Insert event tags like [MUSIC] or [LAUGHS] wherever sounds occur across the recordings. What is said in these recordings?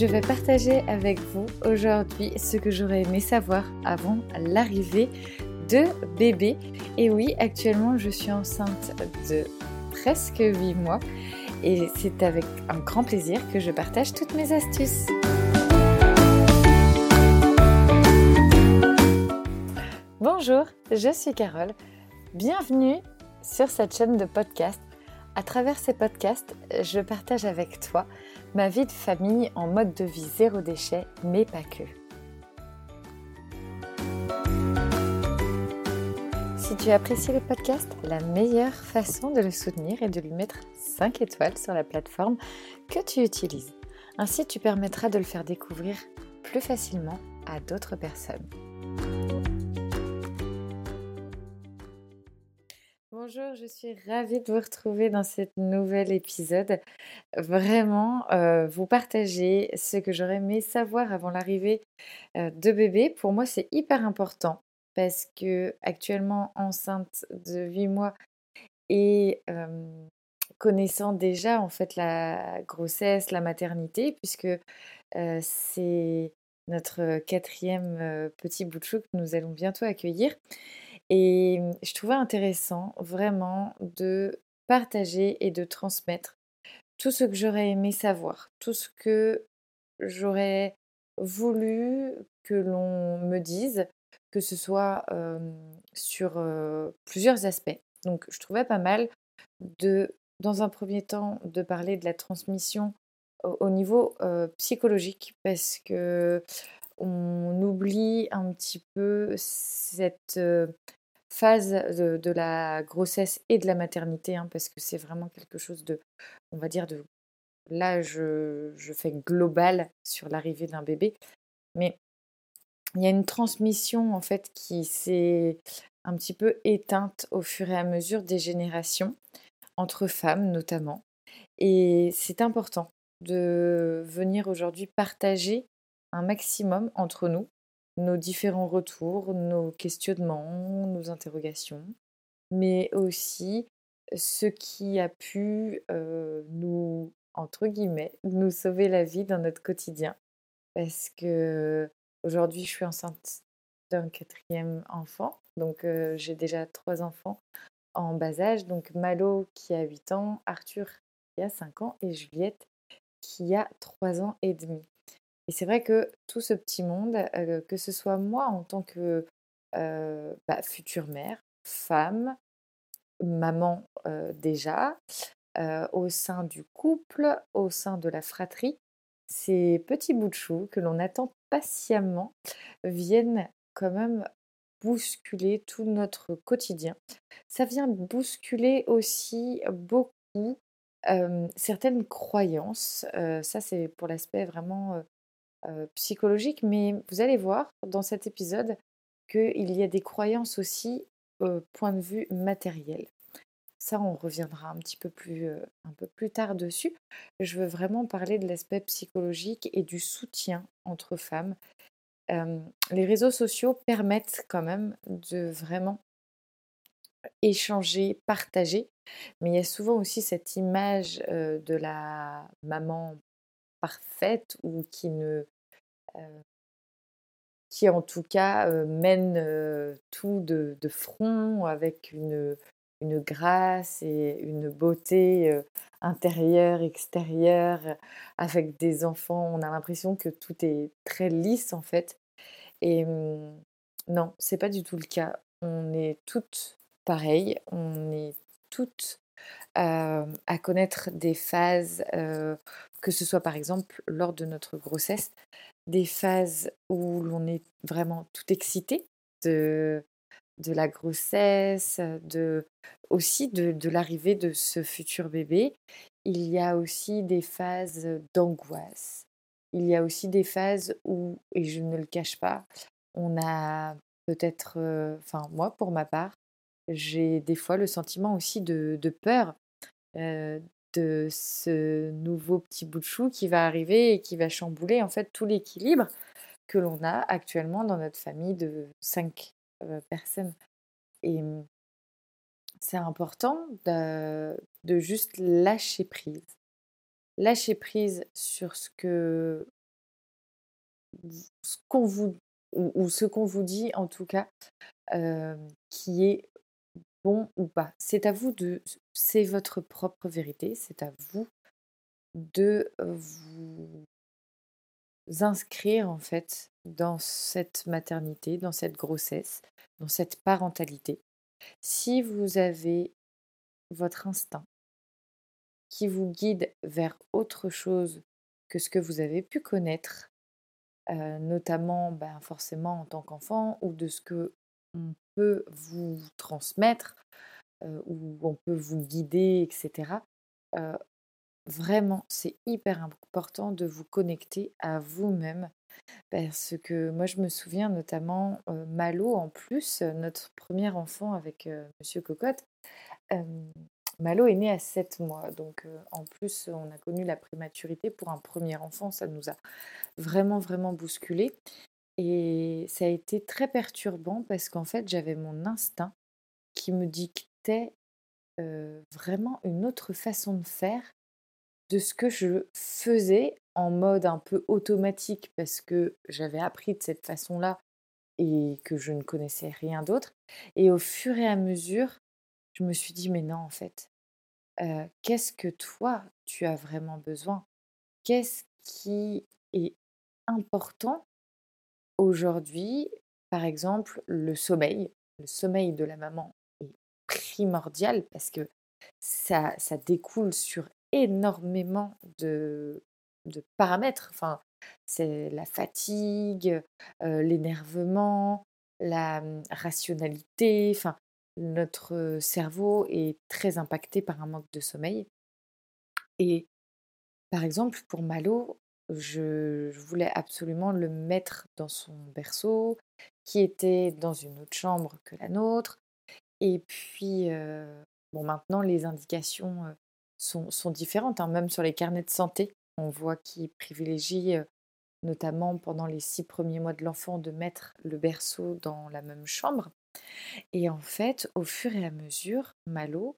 je vais partager avec vous aujourd'hui ce que j'aurais aimé savoir avant l'arrivée de bébé. Et oui, actuellement je suis enceinte de presque 8 mois et c'est avec un grand plaisir que je partage toutes mes astuces. Bonjour, je suis Carole. Bienvenue sur cette chaîne de podcast. À travers ces podcasts, je partage avec toi ma vie de famille en mode de vie zéro déchet, mais pas que. Si tu apprécies le podcast, la meilleure façon de le soutenir est de lui mettre 5 étoiles sur la plateforme que tu utilises. Ainsi, tu permettras de le faire découvrir plus facilement à d'autres personnes. Bonjour, je suis ravie de vous retrouver dans ce nouvel épisode. Vraiment, euh, vous partager ce que j'aurais aimé savoir avant l'arrivée euh, de bébé. Pour moi, c'est hyper important parce que actuellement enceinte de 8 mois et connaissant déjà en fait la grossesse, la maternité, puisque euh, c'est notre quatrième petit bout de chou que nous allons bientôt accueillir. Et mmh, je trouvais intéressant vraiment de partager et de transmettre tout ce que j'aurais aimé savoir, tout ce que j'aurais voulu que l'on me dise, que ce soit sur plusieurs aspects. Donc je trouvais pas mal de, dans un premier temps, de parler de la transmission au, niveau psychologique, parce que on oublie un petit peu cette phase de, la grossesse et de la maternité, hein, parce que c'est vraiment quelque chose de, on va dire, de là, je, fais global sur l'arrivée d'un bébé, mais il y a une transmission en fait qui s'est un petit peu éteinte au fur et à mesure des générations, entre femmes notamment. Et c'est important de venir aujourd'hui partager un maximum entre nous nos différents retours, nos questionnements, nos interrogations, mais aussi ce qui a pu nous, entre guillemets, nous sauver la vie dans notre quotidien. Parce que aujourd'hui, je suis enceinte d'un quatrième enfant, donc j'ai déjà trois enfants en bas âge, donc Malo qui a 8 ans, Arthur qui a 5 ans et Juliette qui a 3 ans et demi. Et c'est vrai que tout ce petit monde, que ce soit moi en tant que bah, future mère, femme, maman déjà, au sein du couple, au sein de la fratrie, ces petits bouts de chou que l'on attend patiemment viennent quand même bousculer tout notre quotidien. Ça vient bousculer aussi beaucoup certaines croyances. ça, c'est pour l'aspect vraiment psychologique, mais vous allez voir dans cet épisode qu'il y a des croyances aussi au point de vue matériel. Ça, on reviendra un petit peu plus, un peu plus tard dessus. Je veux vraiment parler de l'aspect psychologique et du soutien entre femmes. les réseaux sociaux permettent quand même de vraiment échanger, partager, mais il y a souvent aussi cette image de la maman parfaite ou qui ne qui en tout cas mène tout de, front avec une, une grâce et une beauté intérieure, extérieure, avec des enfants. On a l'impression que tout est très lisse en fait. Et mmh, non, c'est pas du tout le cas. On est toutes pareilles, on est toutes à connaître des phases, que ce soit par exemple lors de notre grossesse, des phases où l'on est vraiment tout excité de, de la grossesse, de, aussi de, de l'arrivée de ce futur bébé. Il y a aussi des phases d'angoisse. Il y a aussi des phases où, et je ne le cache pas, on a peut-être, enfin moi pour ma part, j'ai des fois le sentiment aussi de, peur de ce nouveau petit bout de chou qui va arriver et qui va chambouler en fait tout l'équilibre que l'on a actuellement dans notre famille de cinq personnes. Et mmh, c'est important de, de, juste lâcher prise. Lâcher prise sur ce que ce qu'on vous ou, ce qu'on vous dit en tout cas, qui est bon ou pas. C'est à vous de c'est votre propre vérité, c'est à vous de vous inscrire en fait dans cette maternité, dans cette grossesse, dans cette parentalité. Si vous avez votre instinct qui vous guide vers autre chose que ce que vous avez pu connaître, notamment ben, forcément en tant qu'enfant, ou de ce que on peut vous transmettre, ou on peut vous guider, etc. vraiment, c'est hyper important de vous connecter à vous-même. Parce que moi, je me souviens notamment, Malo, en plus, notre premier enfant avec Monsieur Cocotte, Malo est né à 7 mois, donc en plus on a connu la prématurité pour un premier enfant, ça nous a vraiment vraiment bousculé et ça a été très perturbant parce qu'en fait j'avais mon instinct qui me dictait vraiment une autre façon de faire de ce que je faisais en mode un peu automatique parce que j'avais appris de cette façon-là et que je ne connaissais rien d'autre. Et au fur et à mesure, je me suis dit, mais non, en fait, qu'est-ce que toi, tu as vraiment besoin? Qu'est-ce qui est important aujourd'hui Par exemple, le sommeil. Le sommeil de la maman est primordial parce que ça, ça découle sur énormément de, paramètres. Enfin, c'est la fatigue, l'énervement, la mmh, rationalité. Enfin, notre cerveau est très impacté par un manque de sommeil. Et par exemple, pour Malo, je, voulais absolument le mettre dans son berceau, qui était dans une autre chambre que la nôtre. Et puis, bon, maintenant, les indications sont, sont différentes, hein, même sur les carnets de santé. On voit qu'il privilégie, notamment pendant les six premiers mois de l'enfant, de mettre le berceau dans la même chambre. Et en fait, au fur et à mesure, Malo,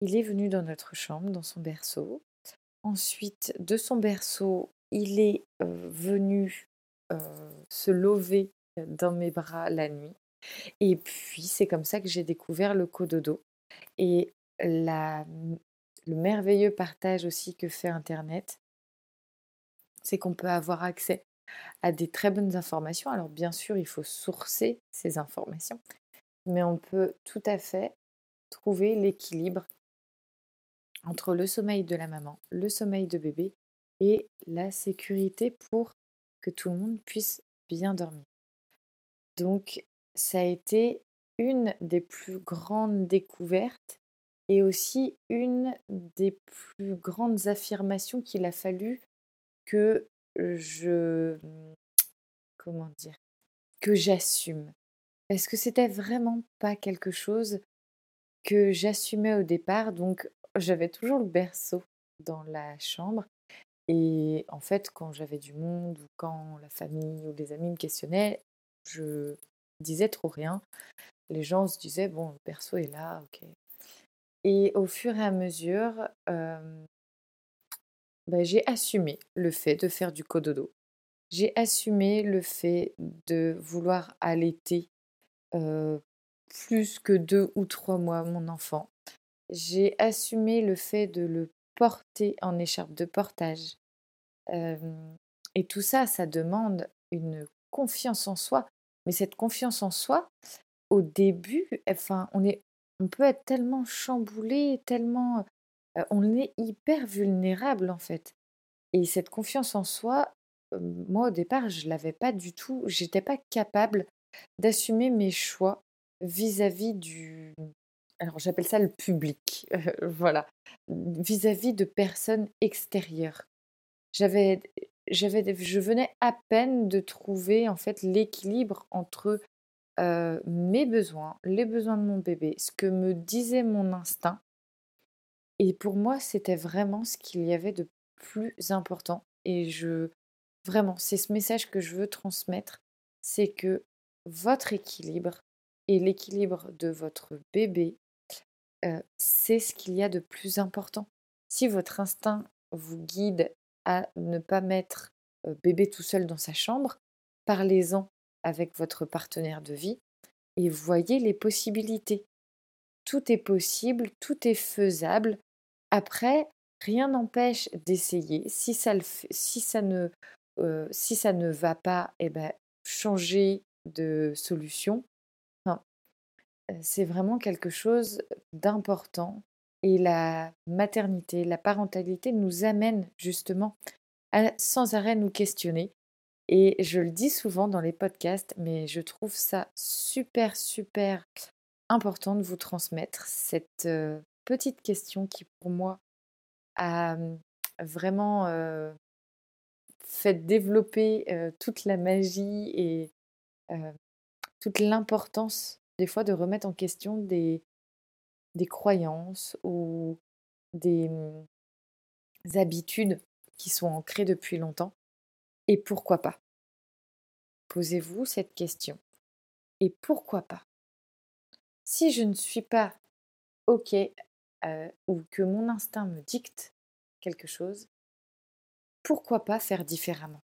il est venu dans notre chambre, dans son berceau. Ensuite, de son berceau, il est venu se lever dans mes bras la nuit. Et puis, c'est comme ça que j'ai découvert le cododo. Et le merveilleux partage aussi que fait Internet, c'est qu'on peut avoir accès à des très bonnes informations. Alors bien sûr, il faut sourcer ces informations, mais on peut tout à fait trouver l'équilibre entre le sommeil de la maman, le sommeil de bébé et la sécurité pour que tout le monde puisse bien dormir. Donc ça a été une des plus grandes découvertes et aussi une des plus grandes affirmations qu'il a fallu que je comment dire que j'assume parce que c'était vraiment pas quelque chose que j'assumais au départ donc j'avais toujours le berceau dans la chambre et en fait quand j'avais du monde ou quand la famille ou des amis me questionnaient je disais trop rien les gens se disaient bon le berceau est là ok et au fur et à mesure bah, j'ai assumé le fait de faire du cododo. J'ai assumé le fait de vouloir allaiter plus que deux ou trois mois mon enfant. J'ai assumé le fait de le porter en écharpe de portage. et tout ça, ça demande une confiance en soi. Mais cette confiance en soi, au début, enfin, on, est, on peut être tellement chamboulé, tellement on est hyper vulnérable en fait. Et cette confiance en soi, moi au départ, je l'avais pas du tout. J'étais pas capable d'assumer mes choix vis-à-vis du. Alors j'appelle ça le public, [LAUGHS] voilà, vis-à-vis de personnes extérieures. J'avais, j'avais, je venais à peine de trouver en fait l'équilibre entre mes besoins, les besoins de mon bébé, ce que me disait mon instinct et pour moi, c'était vraiment ce qu'il y avait de plus important. Et je, vraiment, c'est ce message que je veux transmettre, c'est que votre équilibre et l'équilibre de votre bébé, c'est ce qu'il y a de plus important. Si votre instinct vous guide à ne pas mettre bébé tout seul dans sa chambre, parlez-en avec votre partenaire de vie et voyez les possibilités. Tout est possible, tout est faisable. Après, rien n'empêche d'essayer. Si ça, si, ça ne, si ça ne va pas, eh ben, changer de solution. C'est vraiment quelque chose d'important. Et la maternité, la parentalité nous amène justement à sans arrêt nous questionner. Et je le dis souvent dans les podcasts, mais je trouve ça super, super important de vous transmettre cette petite question qui pour moi a vraiment fait développer toute la magie et toute l'importance des fois de remettre en question des, croyances ou des mmh, habitudes qui sont ancrées depuis longtemps. Et pourquoi pas? Posez-vous cette question. Et pourquoi pas? Si je ne suis pas OK ou que mon instinct me dicte quelque chose, pourquoi pas faire différemment?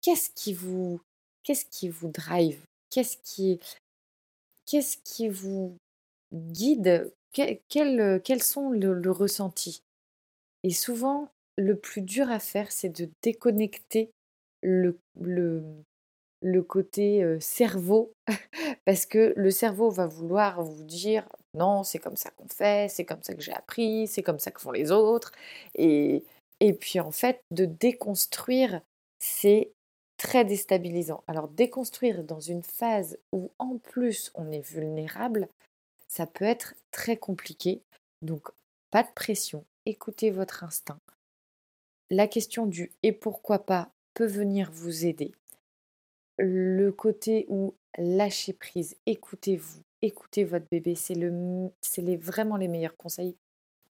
Qu'est-ce qui vous qu'est-ce qui vous drive? Qu'est-ce qui qu'est-ce qui vous guide? Quel, quels sont le, ressenti? Et souvent, le plus dur à faire, c'est de déconnecter le, le, le côté cerveau, [LAUGHS] parce que le cerveau va vouloir vous dire non, c'est comme ça qu'on fait, c'est comme ça que j'ai appris, c'est comme ça que font les autres. Et, et puis en fait, de déconstruire, c'est très déstabilisant. Alors déconstruire dans une phase où en plus on est vulnérable, ça peut être très compliqué. Donc pas de pression, écoutez votre instinct. La question du et pourquoi pas peut venir vous aider le côté où lâcher prise, écoutez-vous, écoutez votre bébé, c'est le, les, vraiment les meilleurs conseils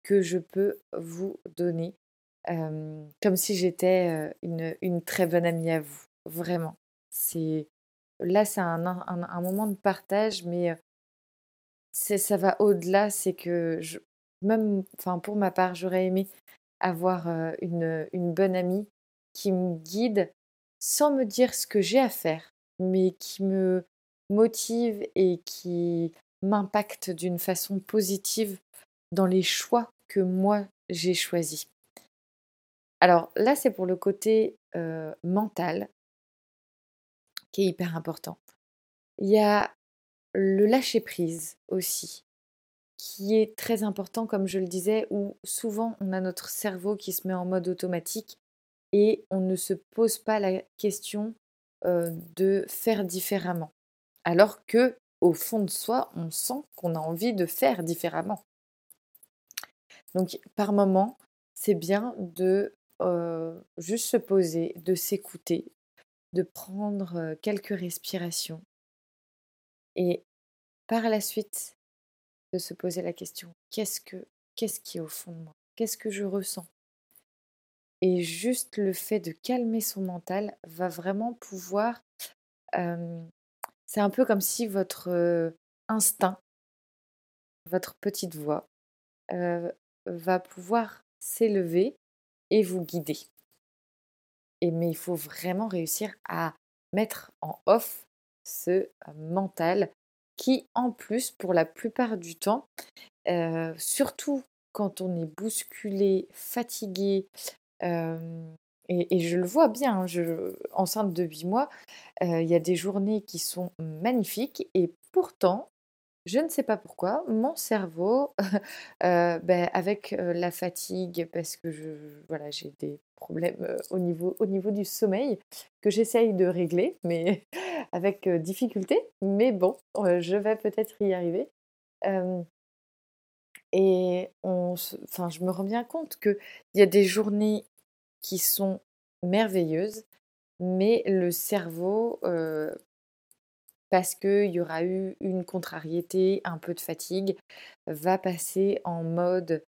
que je peux vous donner, comme si j'étais une, une, très bonne amie à vous, vraiment. C'est là, c'est un, un, moment de partage, mais c'est, ça va au-delà. C'est que je, même, enfin pour ma part, j'aurais aimé avoir une, une bonne amie qui me guide sans me dire ce que j'ai à faire, mais qui me motive et qui m'impacte d'une façon positive dans les choix que moi j'ai choisis. Alors là, c'est pour le côté mental hyper important. Il y a le lâcher prise aussi, qui est très important, comme je le disais, où souvent on a notre cerveau qui se met en mode automatique et on ne se pose pas la question de faire différemment. Alors que, au fond de soi, on sent qu'on a envie de faire différemment. Donc, par moment, c'est bien de juste se poser, de s'écouter, de prendre quelques respirations et par la suite de se poser la question qu'est-ce que qu'est-ce qui est au fond de moi? Qu'est-ce que je ressens? Et juste le fait de calmer son mental va vraiment pouvoir... c'est un peu comme si votre instinct, votre petite voix, va pouvoir s'élever et vous guider. Et, mais il faut vraiment réussir à mettre en off ce mental qui, en plus, pour la plupart du temps, surtout quand on est bousculé, fatigué, et, je le vois bien, hein, je, enceinte de 8 mois, il y a des journées qui sont magnifiques et pourtant, je ne sais pas pourquoi, mon cerveau, [LAUGHS] ben, avec la fatigue, parce que voilà, j'ai des problèmes au, niveau, au niveau du sommeil que j'essaye de régler, mais [LAUGHS] avec difficulté. Mais bon, je vais peut-être y arriver. Et enfin, je me rends bien compte qu'il y a des journées qui sont merveilleuses, mais le cerveau, parce qu'il y aura eu une contrariété, un peu de fatigue, va passer en mode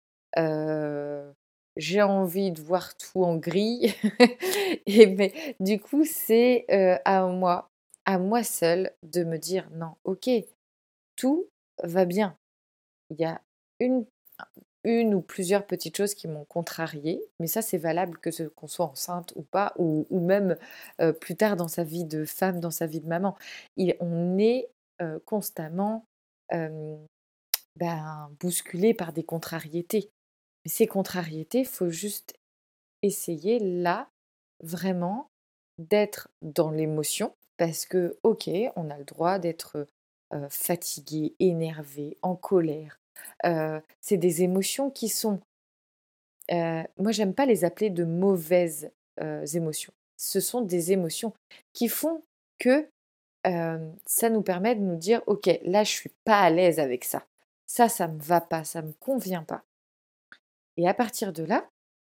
j'ai envie de voir tout en gris. [LAUGHS] et mais du coup, c'est à moi, à moi seule, de me dire non, ok, tout va bien. Il y a une, une ou plusieurs petites choses qui m'ont contrariée, mais ça c'est valable que ce qu'on soit enceinte ou pas, ou, même plus tard dans sa vie de femme, dans sa vie de maman. on est constamment ben, bousculé par des contrariétés. Mais ces contrariétés, il faut juste essayer là, vraiment, d'être dans l'émotion, parce que, ok, on a le droit d'être fatigué, énervé, en colère. C'est des émotions qui sont... moi, j'aime pas les appeler de mauvaises émotions. Ce sont des émotions qui font que ça nous permet de nous dire, ok, là, je suis pas à l'aise avec ça. Ça, ça me va pas, ça me convient pas. Et à partir de là,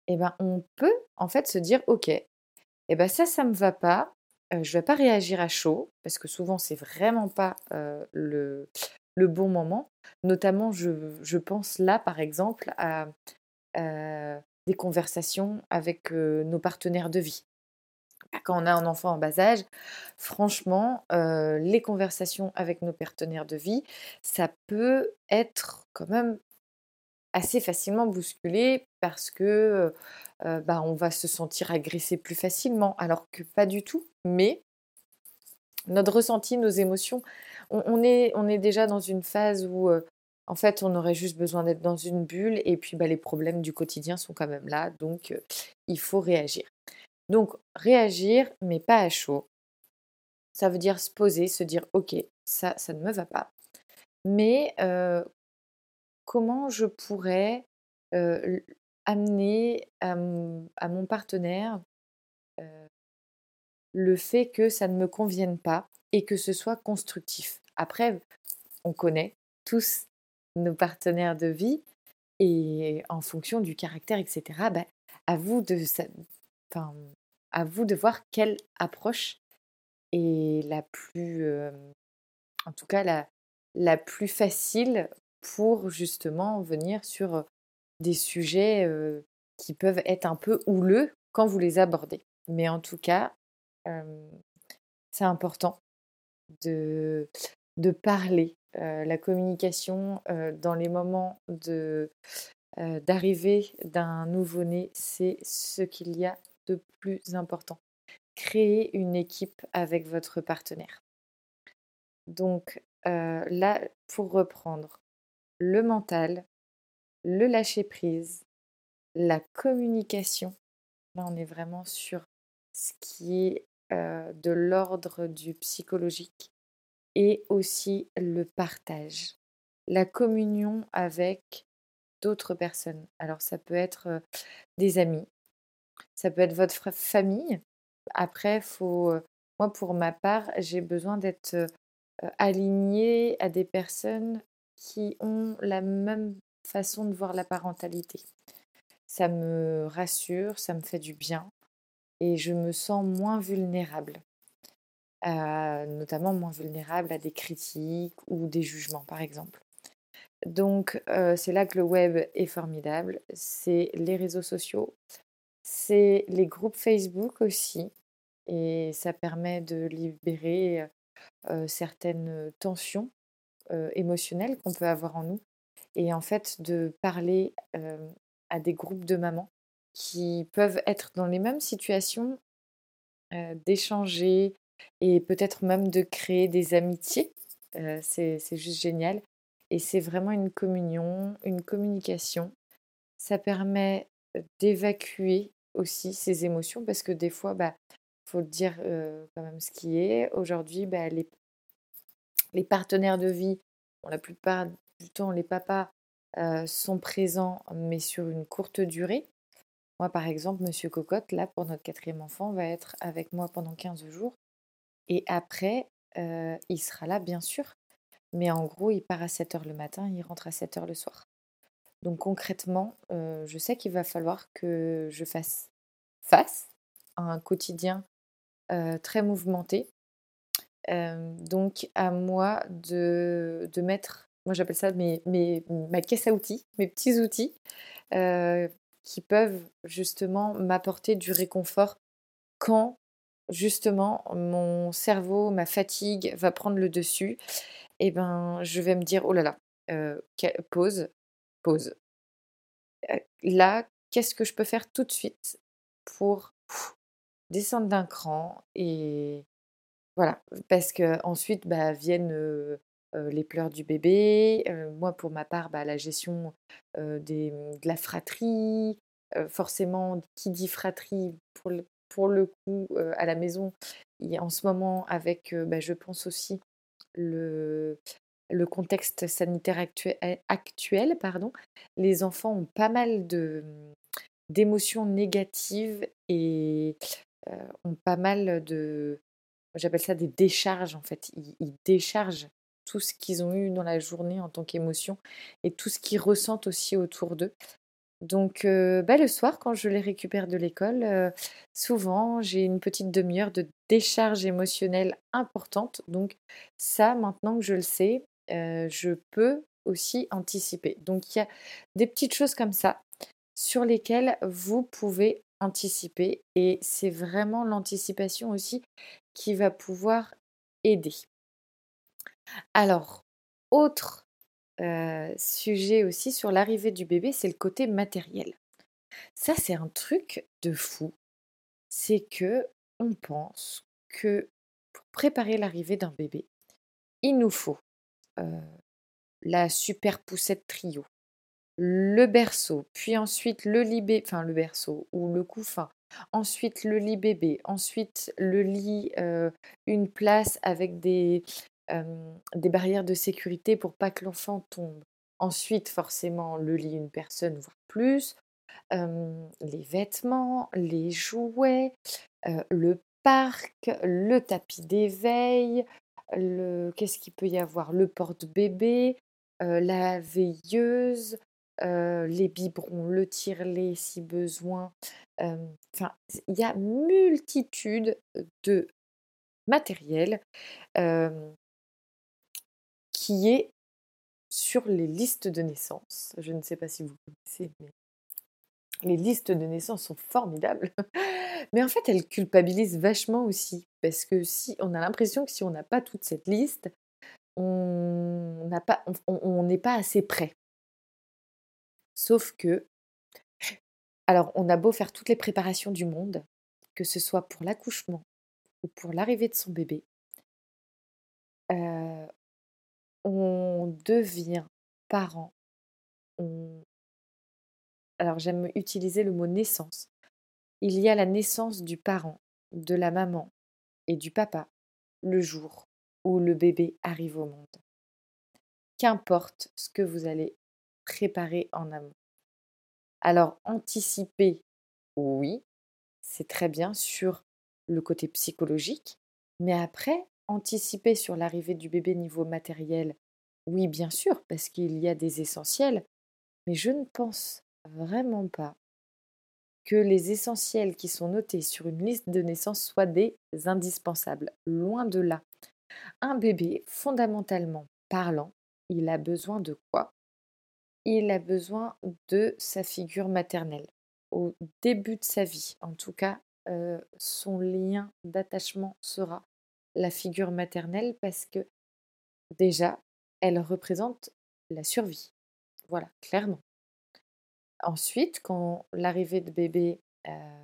eh ben, on peut en fait se dire, ok, eh ben ça, ça me va pas, je je vais pas réagir à chaud, parce que souvent c'est vraiment pas le, le, bon moment. Notamment, je, pense là, par exemple, à des conversations avec nos partenaires de vie. Bah, quand on a un enfant en bas âge, franchement, les conversations avec nos partenaires de vie, ça peut être quand même assez facilement bousculé parce que bah, on va se sentir agressé plus facilement, alors que pas du tout. Mais notre ressenti, nos émotions, on, est, déjà dans une phase où en fait on aurait juste besoin d'être dans une bulle et puis bah, les problèmes du quotidien sont quand même là, donc il faut réagir. Donc réagir, mais pas à chaud. Ça veut dire se poser, se dire ok, ça, ça ne me va pas. Mais comment je pourrais amener à, mon partenaire le fait que ça ne me convienne pas et que ce soit constructif? Après, on connaît tous nos partenaires de vie et en fonction du caractère, etc., bah, à, vous de, à vous de voir quelle approche est la plus, en tout cas la, la plus facile pour justement venir sur des sujets qui peuvent être un peu houleux quand vous les abordez. Mais en tout cas, c'est important de, de parler. la communication dans les moments de, d'arrivée d'un nouveau-né, c'est ce qu'il y a de plus important. Créer une équipe avec votre partenaire. Donc là, pour reprendre, le mental, le lâcher-prise, la communication. Là, on est vraiment sur ce qui est de l'ordre du psychologique et aussi le partage, la communion avec d'autres personnes. Alors ça peut être des amis, ça peut être votre famille. Après, faut, moi pour ma part, j'ai besoin d'être aligné à des personnes qui ont la même façon de voir la parentalité. Ça me rassure, ça me fait du bien et je me sens moins vulnérable, notamment moins vulnérable à des critiques ou des jugements par exemple. Donc c'est là que le web est formidable, c'est les réseaux sociaux, c'est les groupes Facebook aussi, et ça permet de libérer certaines tensions émotionnelles qu'on peut avoir en nous et en fait de parler à des groupes de mamans qui peuvent être dans les mêmes situations, d'échanger et peut-être même de créer des amitiés. c'est juste génial. Et c'est vraiment une communion, une communication. Ça permet d'évacuer aussi ces émotions parce que des fois, bah, faut dire quand même ce qui est. Aujourd'hui, bah, les les partenaires de vie, la plupart du temps, les papas sont présents, mais sur une courte durée. Moi, par exemple, Monsieur Cocotte, là, pour notre quatrième enfant, va être avec moi pendant 15 jours. Et après, il sera là, bien sûr. Mais en gros, il part à 7 heures le matin, il rentre à 7 heures le soir. Donc concrètement, je sais qu'il va falloir que je fasse face à un quotidien très mouvementé donc à moi de, de mettre, moi j'appelle ça mes, mes, ma caisse à outils, mes petits outils qui peuvent justement m'apporter du réconfort quand justement mon cerveau, ma fatigue va prendre le dessus. Et ben je vais me dire oh là là, pause, pause. là, qu'est-ce que je peux faire tout de suite pour descendre d'un cran et voilà, parce que ensuite bah, viennent les pleurs du bébé. moi, pour ma part, bah, la gestion de la fratrie. forcément, qui dit fratrie, pour le coup, à la maison, en ce moment, avec, bah, je pense aussi, le, contexte sanitaire actuel, pardon, les enfants ont pas mal de, mmh, d'émotions négatives et ont pas mal de, j'appelle ça des décharges en fait. Ils, déchargent tout ce qu'ils ont eu dans la journée en tant qu'émotion et tout ce qu'ils ressentent aussi autour d'eux. Donc bah, le soir, quand je les récupère de l'école, souvent j'ai une petite demi-heure de décharge émotionnelle importante. Donc ça, maintenant que je le sais, je peux aussi anticiper. Donc il y a des petites choses comme ça sur lesquelles vous pouvez anticiper et c'est vraiment l'anticipation aussi qui va pouvoir aider. Alors, autre sujet aussi sur l'arrivée du bébé, c'est le côté matériel. Ça, c'est un truc de fou. C'est que on pense que pour préparer l'arrivée d'un bébé, il nous faut la super poussette trio, le berceau, puis ensuite le lit bébé, enfin le berceau ou le couffin, ensuite le lit bébé, ensuite le lit, une place avec des, des barrières de sécurité pour pas que l'enfant tombe. Ensuite, forcément, le lit une personne, voire plus, les vêtements, les jouets, le parc, le tapis d'éveil, le qu'est-ce qu'il peut y avoir? Le porte-bébé, la veilleuse, les biberons, le tire-lait si besoin. Enfin, il y a multitude de matériel qui est sur les listes de naissance. Je ne sais pas si vous connaissez, mais les listes de naissance sont formidables. [LAUGHS] mais en fait, elles culpabilisent vachement aussi. Parce que si on a l'impression que si on n'a pas toute cette liste, on n'est pas, assez prêt. Sauf que, alors on a beau faire toutes les préparations du monde, que ce soit pour l'accouchement ou pour l'arrivée de son bébé, euh, on devient parent. Alors j'aime utiliser le mot naissance. Il y a la naissance du parent, de la maman et du papa le jour où le bébé arrive au monde. Qu'importe ce que vous allez préparer en amont. Alors anticiper, oui, c'est très bien sur le côté psychologique, mais après, anticiper sur l'arrivée du bébé niveau matériel, oui, bien sûr, parce qu'il y a des essentiels, mais je ne pense vraiment pas que les essentiels qui sont notés sur une liste de naissance soient des indispensables. Loin de là. Un bébé, fondamentalement parlant, il a besoin de quoi? Il a besoin de sa figure maternelle. Au début de sa vie, en tout cas, euh, son lien d'attachement sera la figure maternelle parce que déjà, elle représente la survie. Voilà, clairement. Ensuite, quand l'arrivée de bébé euh,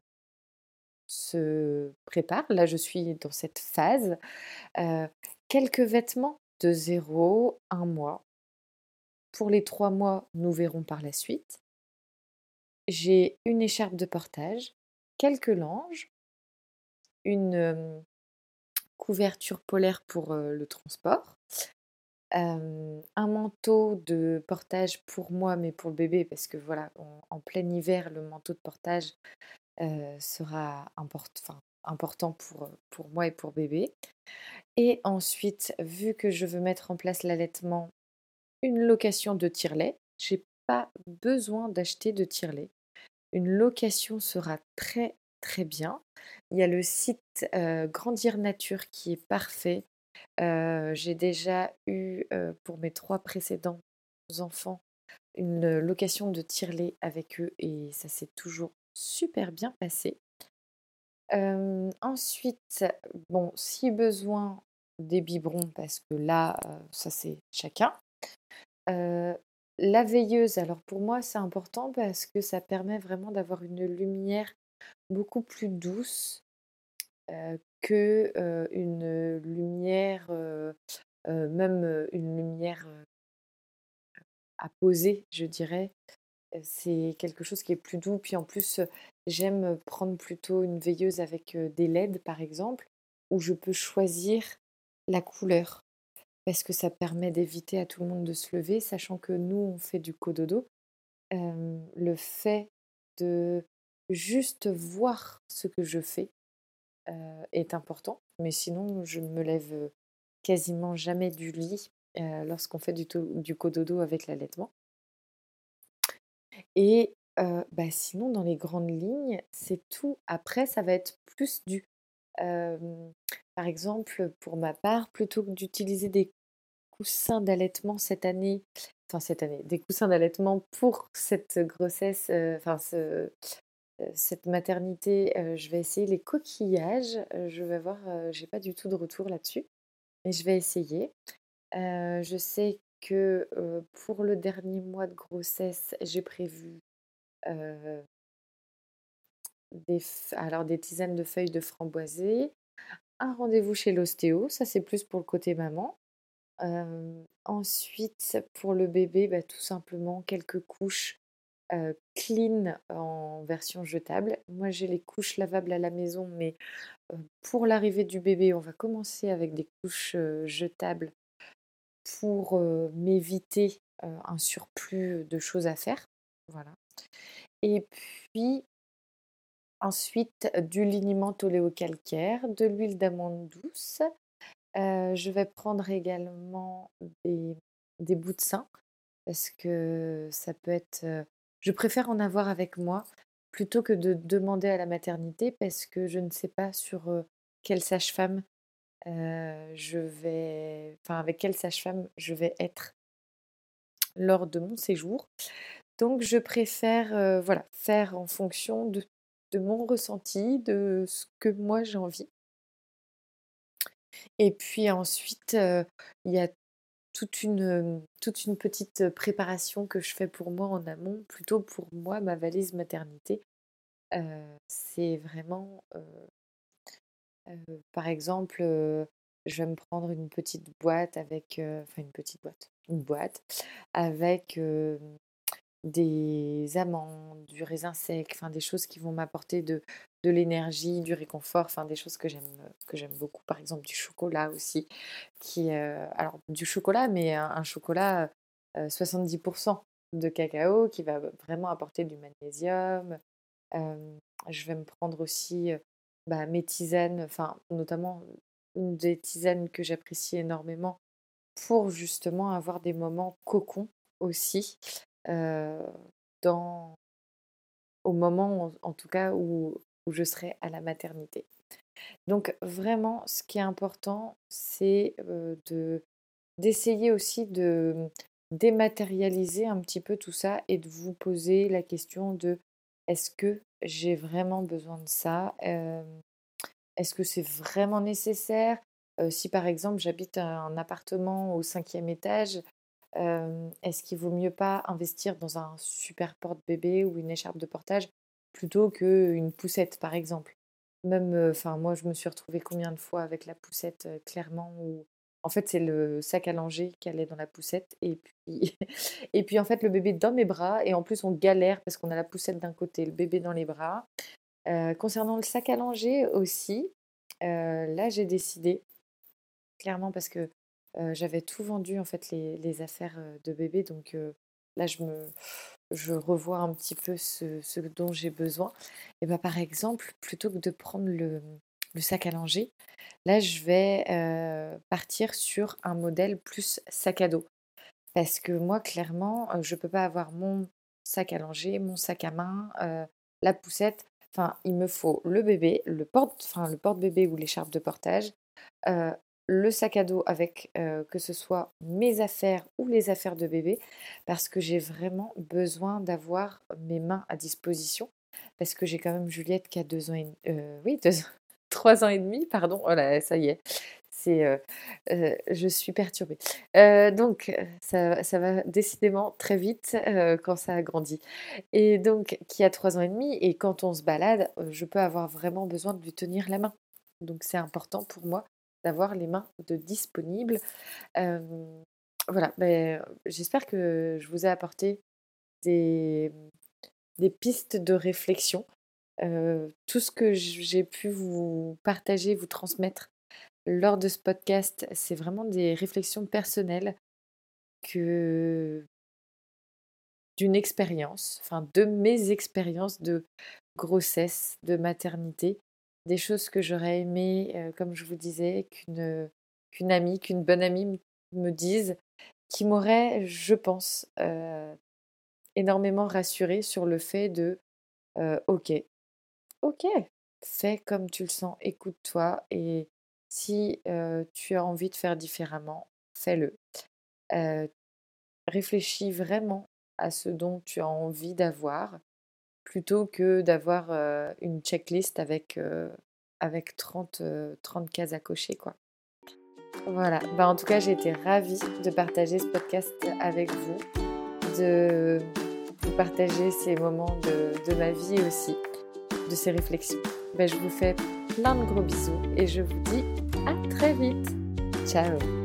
se prépare, là je suis dans cette phase, euh, quelques vêtements de 0, 1 mois. Pour les 3 mois, nous verrons par la suite. J'ai une écharpe de portage, quelques langes, une couverture polaire pour le transport, un manteau de portage pour moi, mais pour le bébé, parce que voilà, en plein hiver, le manteau de portage sera important pour, moi et pour bébé. Et ensuite, vu que je veux mettre en place l'allaitement, une location de tire-lait. J'ai pas besoin d'acheter de tire-lait. Une location sera très très bien. Il y a le site Grandir Nature qui est parfait. J'ai déjà eu pour mes trois précédents enfants une location de tire-lait avec eux et ça s'est toujours super bien passé. ensuite, bon, si besoin, des biberons, parce que là, ça c'est chacun. la veilleuse, alors pour moi, c'est important parce que ça permet vraiment d'avoir une lumière beaucoup plus douce, heu, que, une lumière, même, une lumière, à poser, je dirais. C'est quelque chose qui est plus doux. Puis en plus, j'aime prendre plutôt une veilleuse avec, des LED, par exemple, où je peux choisir la couleur. Parce que ça permet d'éviter à tout le monde de se lever, sachant que nous, on fait du cododo. Le fait de juste voir ce que je fais, heu, est important. Mais sinon, je ne me lève, quasiment jamais du lit, heu, lorsqu'on fait du cododo avec l'allaitement. Et bah, sinon dans les grandes lignes, c'est tout. Après ça va être plus du par exemple, pour ma part, plutôt que d'utiliser des coussins d'allaitement cette année, enfin cette année, des coussins d'allaitement pour cette grossesse, enfin ce, cette maternité, heu, je vais essayer les coquillages. Heu, je vais voir, j'ai pas du tout de retour là-dessus, mais je vais essayer. Je sais que, pour le dernier mois de grossesse, j'ai prévu, des alors des tisanes de feuilles de framboisier, un rendez-vous chez l'ostéo, ça c'est plus pour le côté maman. Ensuite pour le bébé, bah, tout simplement quelques couches, heu, clean en version jetable. Moi j'ai les couches lavables à la maison, mais, heu, pour l'arrivée du bébé, on va commencer avec des couches, heu, jetables pour, m'éviter, un surplus de choses à faire. Voilà et puis ensuite du liniment oléocalcaire, de l'huile d'amande douce. Je vais prendre également des des bouts de sein parce que ça peut être, je préfère en avoir avec moi plutôt que de demander à la maternité parce que je ne sais pas sur, quelle sage-femme, je vais enfin avec quelle sage-femme je vais être lors de mon séjour. Donc je préfère, voilà, faire en fonction de mon ressenti, de ce que moi j'ai envie. Et puis ensuite, il y a toute une, hem, toute une petite préparation que je fais pour moi en amont, plutôt pour moi, ma valise maternité. Heu, c'est vraiment, par exemple, je vais me prendre une petite boîte avec, enfin une petite boîte, une boîte avec, des amandes, du raisin sec, enfin des choses qui vont m'apporter de de l'énergie, du réconfort, enfin des choses que j'aime, que j'aime beaucoup. Par exemple du chocolat aussi qui, heu, alors du chocolat, mais un chocolat, heu, 70 de cacao qui va vraiment apporter du magnésium. Je vais me prendre aussi, heu, bah, mes tisanes, enfin notamment des tisanes que j'apprécie énormément pour justement avoir des moments cocon aussi, dans au moment en tout cas où où je serai à la maternité. Donc vraiment ce qui est important, c'est, heu, de d'essayer aussi de, dématérialiser un petit peu tout ça et de vous poser la question de: «Est-ce que j'ai vraiment besoin de ça? Hem, est-ce que c'est vraiment nécessaire?» si par exemple j'habite un appartement au cinquième étage, est-ce qu'il vaut mieux pas investir dans un super porte-bébé ou une écharpe de portage plutôt qu'une poussette par exemple? Même, enfin moi je me suis retrouvée combien de fois avec la poussette, clairement où en fait c'est le sac à langer qui allait dans la poussette et puis [LAUGHS] et puis en fait le bébé dans mes bras et en plus on galère parce qu'on a la poussette d'un côté, le bébé dans les bras. Concernant le sac à langer aussi, là j'ai décidé clairement parce que, heu, j'avais tout vendu en fait les les affaires, heu, de bébé donc heu, là je me je revois un petit peu ce ce dont j'ai besoin et bah, par exemple, plutôt que de prendre le, le sac à langer, là je vais, partir sur un modèle plus sac à dos. Parce que moi clairement, je peux pas avoir mon sac à langer, mon sac à main, la poussette, enfin il me faut le bébé, le porte enfin le porte-bébé ou l'écharpe de portage, le sac à dos avec, heu, que ce soit mes affaires ou les affaires de bébé. Parce que j'ai vraiment besoin d'avoir mes mains à disposition. Parce que j'ai quand même Juliette qui a 2 ans et heu, oui 2 ans [LAUGHS] 3 ans et demi pardon, oh là ça y est, c'est, je suis perturbée. donc ça ça va décidément très vite, quand ça a grandi et donc qui a 3 ans et demi et quand on se balade, je peux avoir vraiment besoin de lui tenir la main. Donc c'est important pour moi d'avoir les mains de disponibles. voilà, beh, j'espère que je vous ai apporté des des pistes de réflexion. tout ce que j'ai pu vous partager, vous transmettre lors de ce podcast, c'est vraiment des réflexions personnelles que d'une expérience, enfin de mes expériences de grossesse, de maternité, des choses que j'aurais aimé, comme je vous disais, qu'une amie, qu'une bonne amie me dise, qui m'aurait, je pense, énormément rassurée sur le fait de ok, ok, fais comme tu le sens, écoute-toi et si tu as envie de faire différemment, fais-le. réfléchis vraiment à ce dont tu as envie d'avoir plutôt que d'avoir une checklist avec, avec 30, 30 cases à cocher. Quoi. Voilà, bah, en tout cas j'ai été ravie de partager ce podcast avec vous, de vous partager ces moments de, ma vie aussi, de ces réflexions. Bah, je vous fais plein de gros bisous et je vous dis à très vite. Ciao